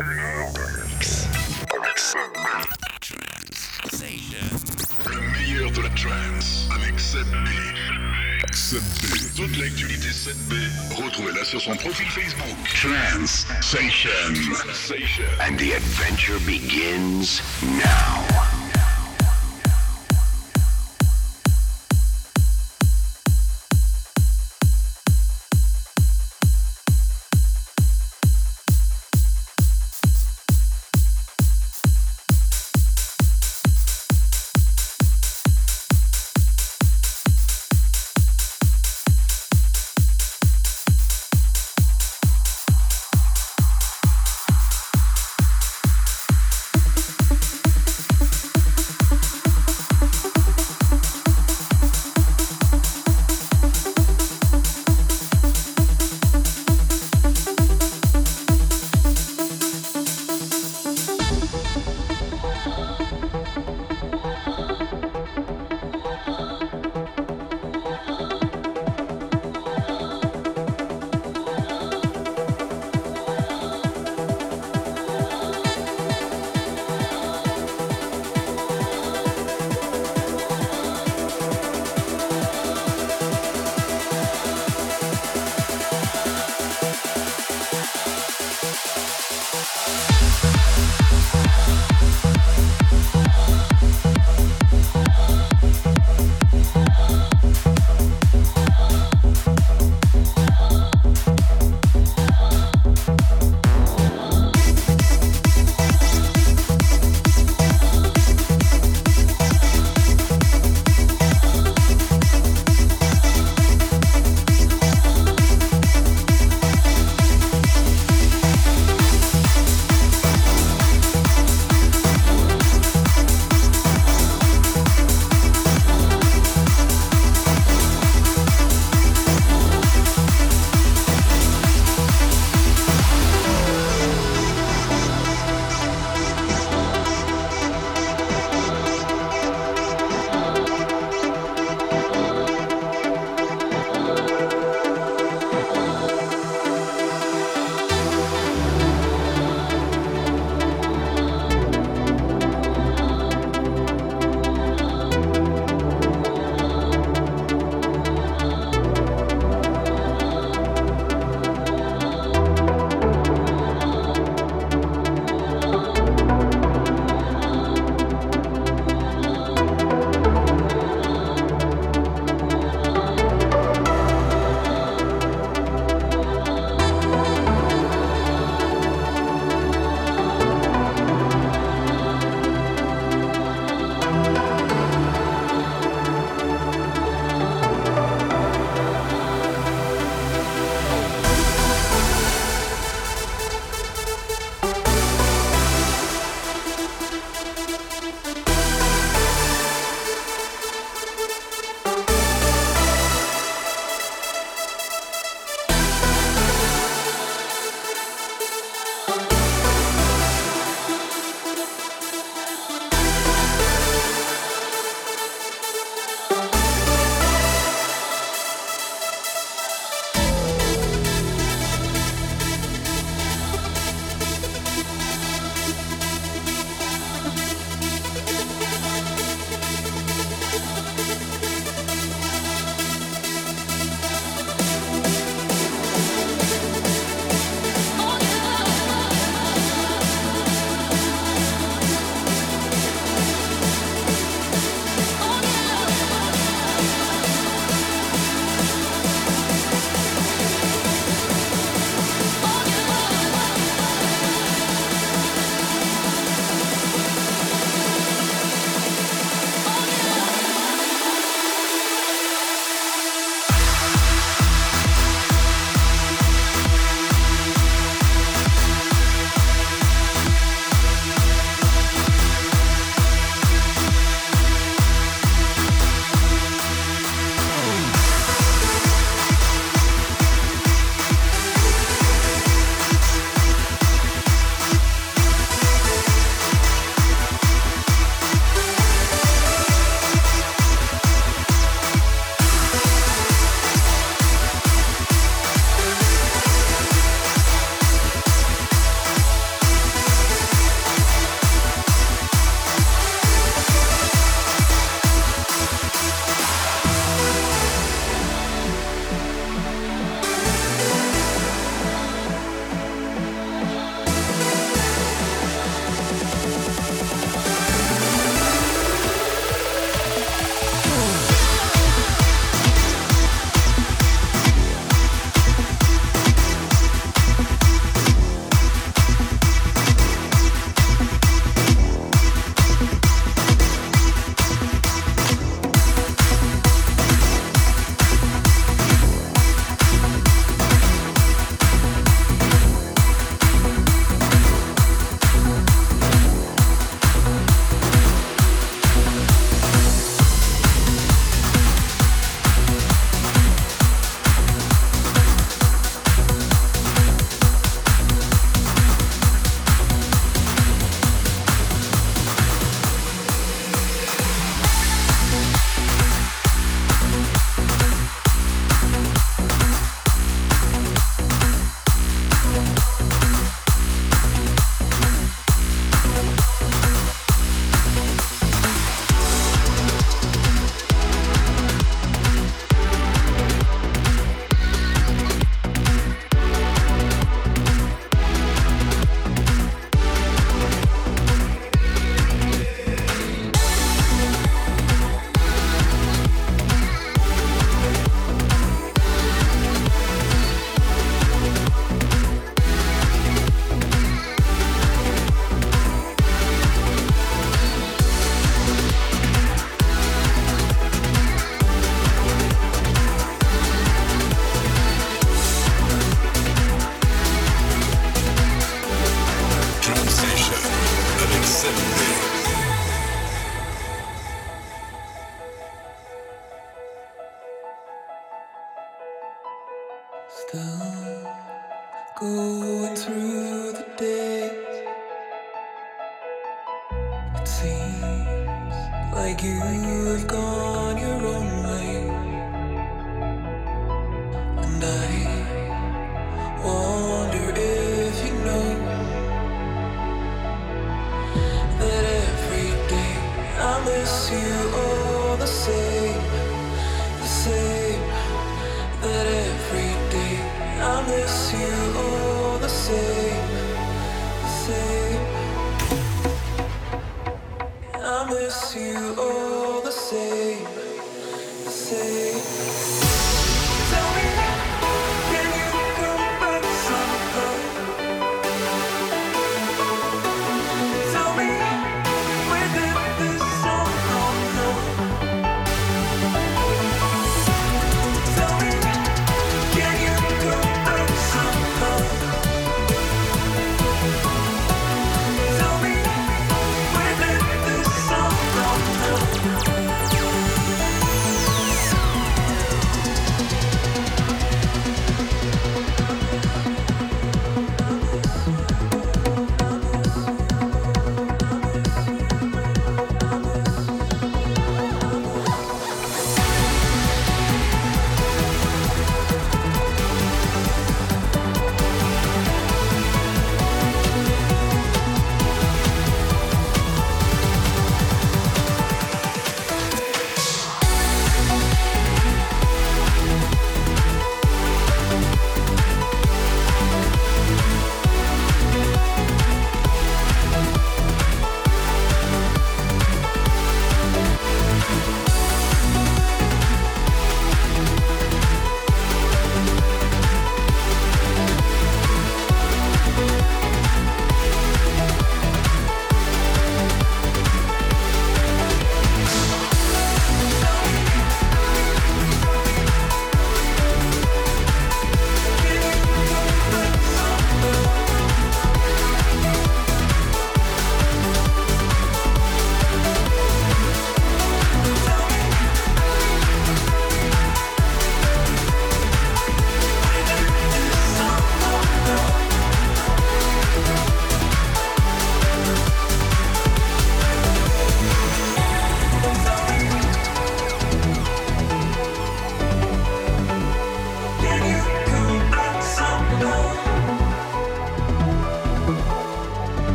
Le meilleur de la trance avec 7B. 7B. Toute l'actualité 7B, retrouvez-la sur son profil Facebook. Sensation. And the adventure begins now. going through the days. It seems like you have gone.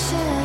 是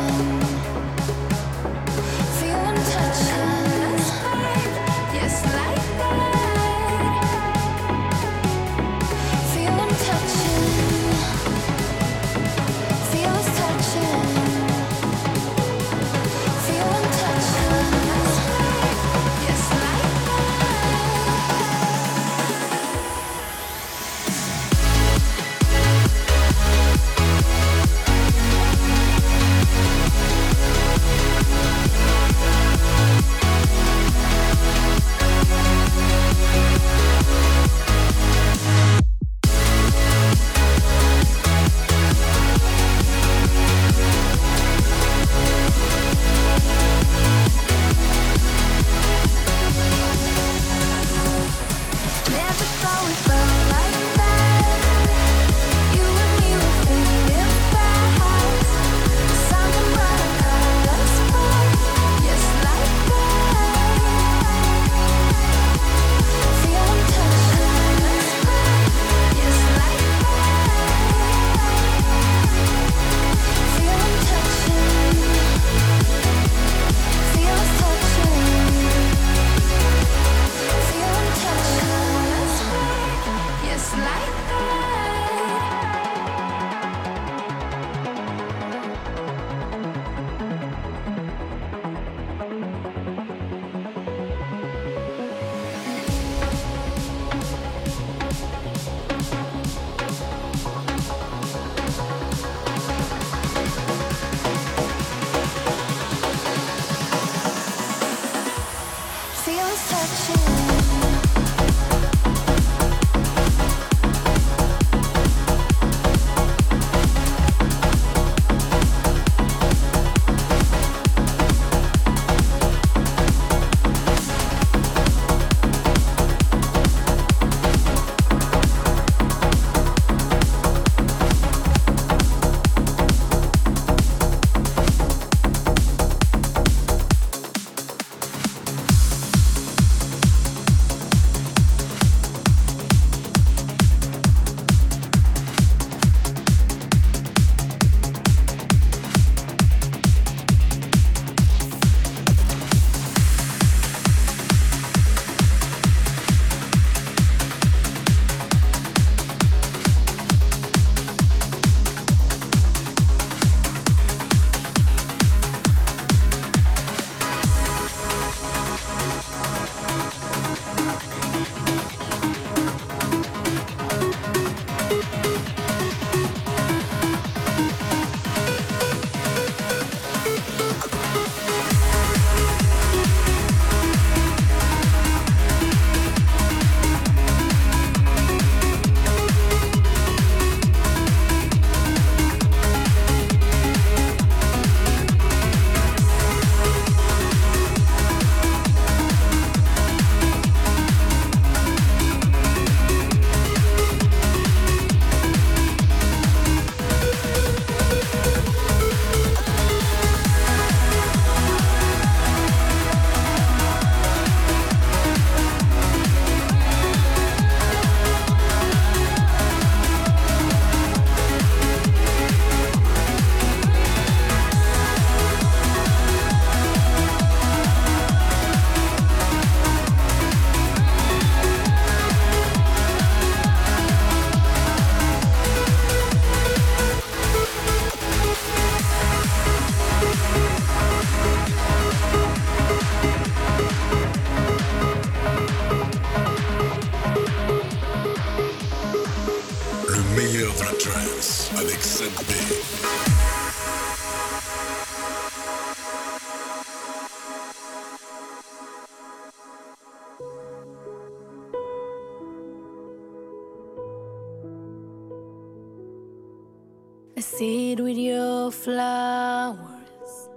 flowers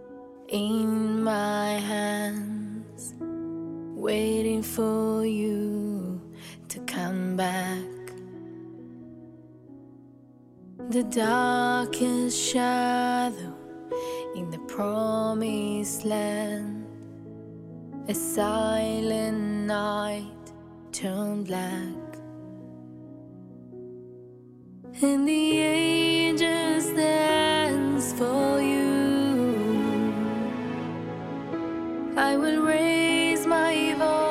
in my hands, waiting for you to come back. The darkest shadow in the promised land, a silent night turned black and the angel stands for you. I will raise my voice.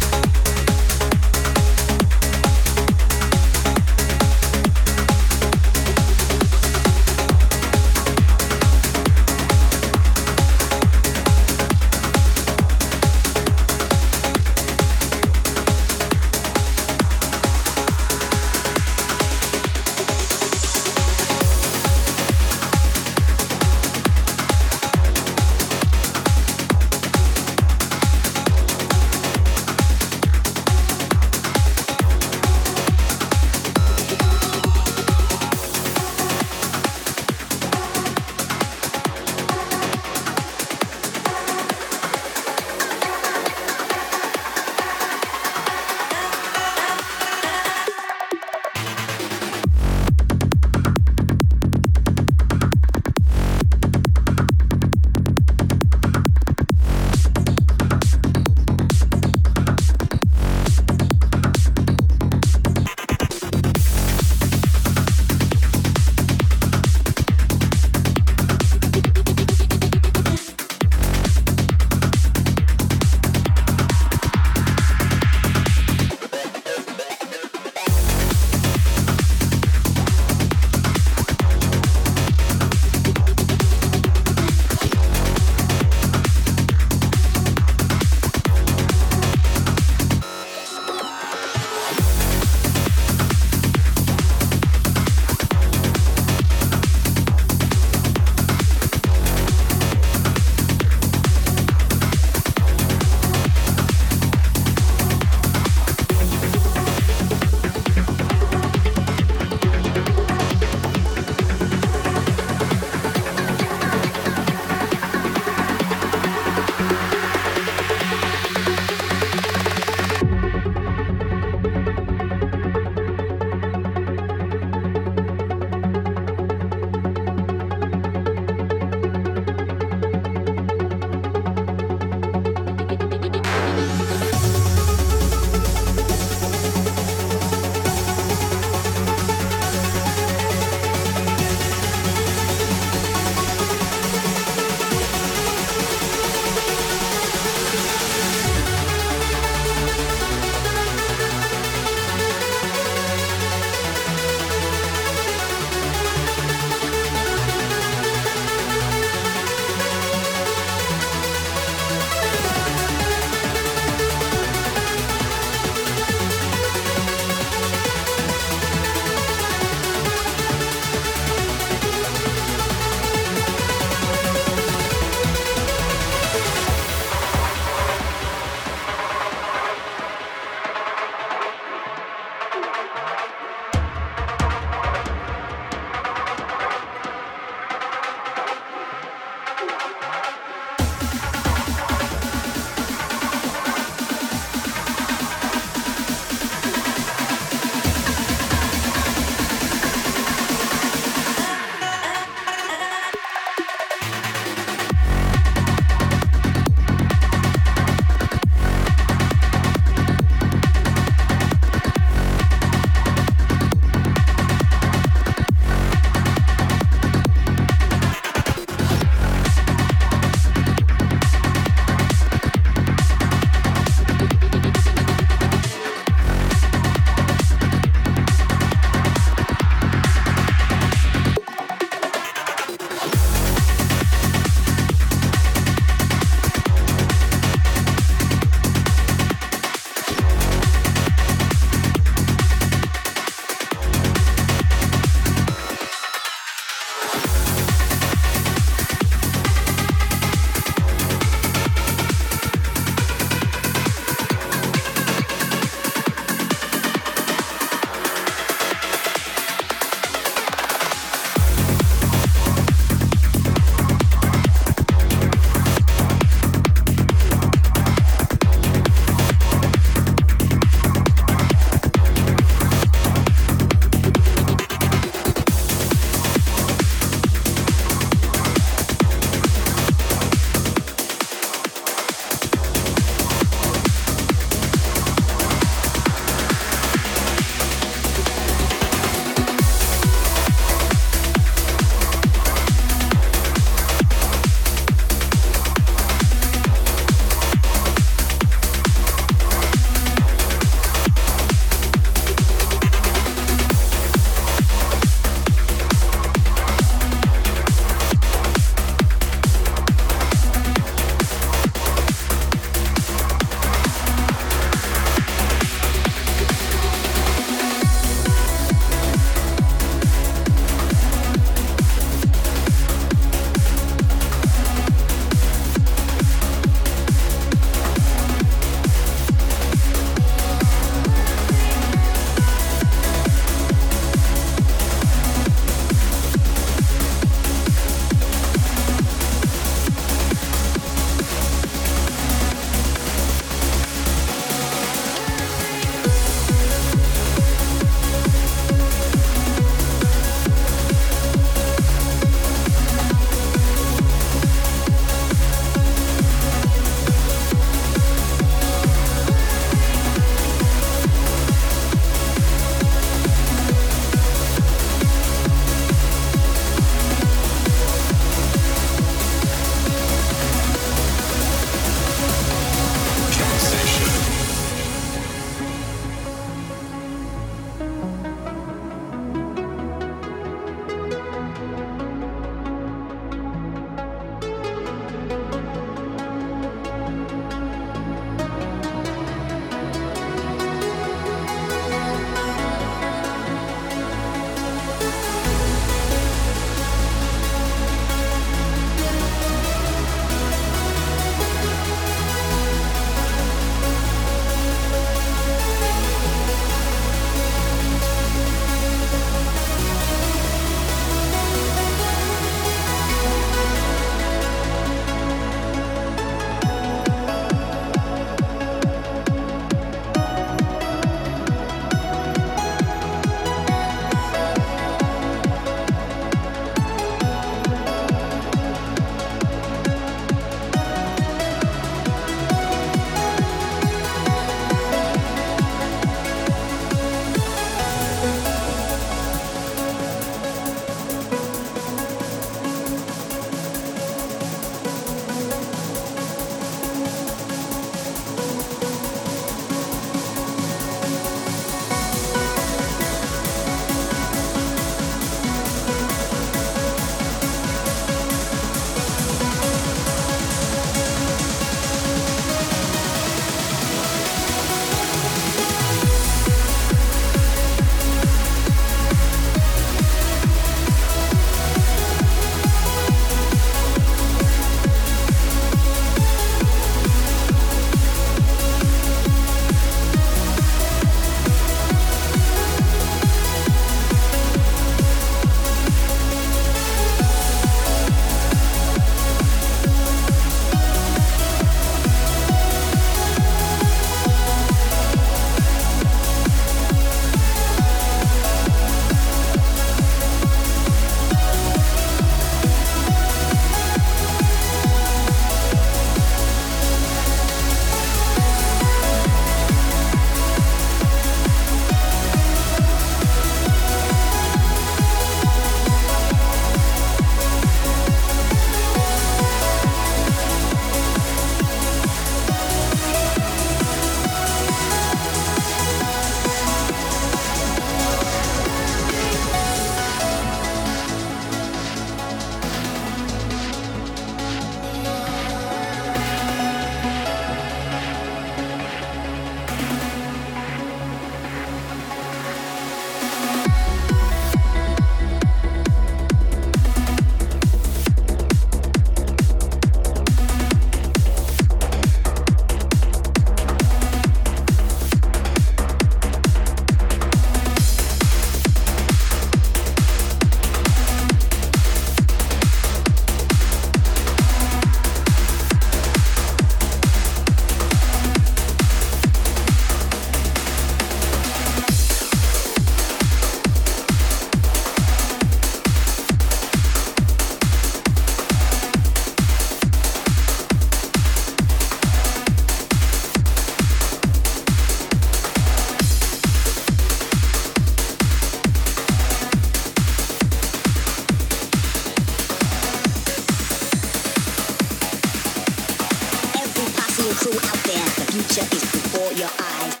crew out there, the future is before your eyes.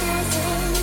dancing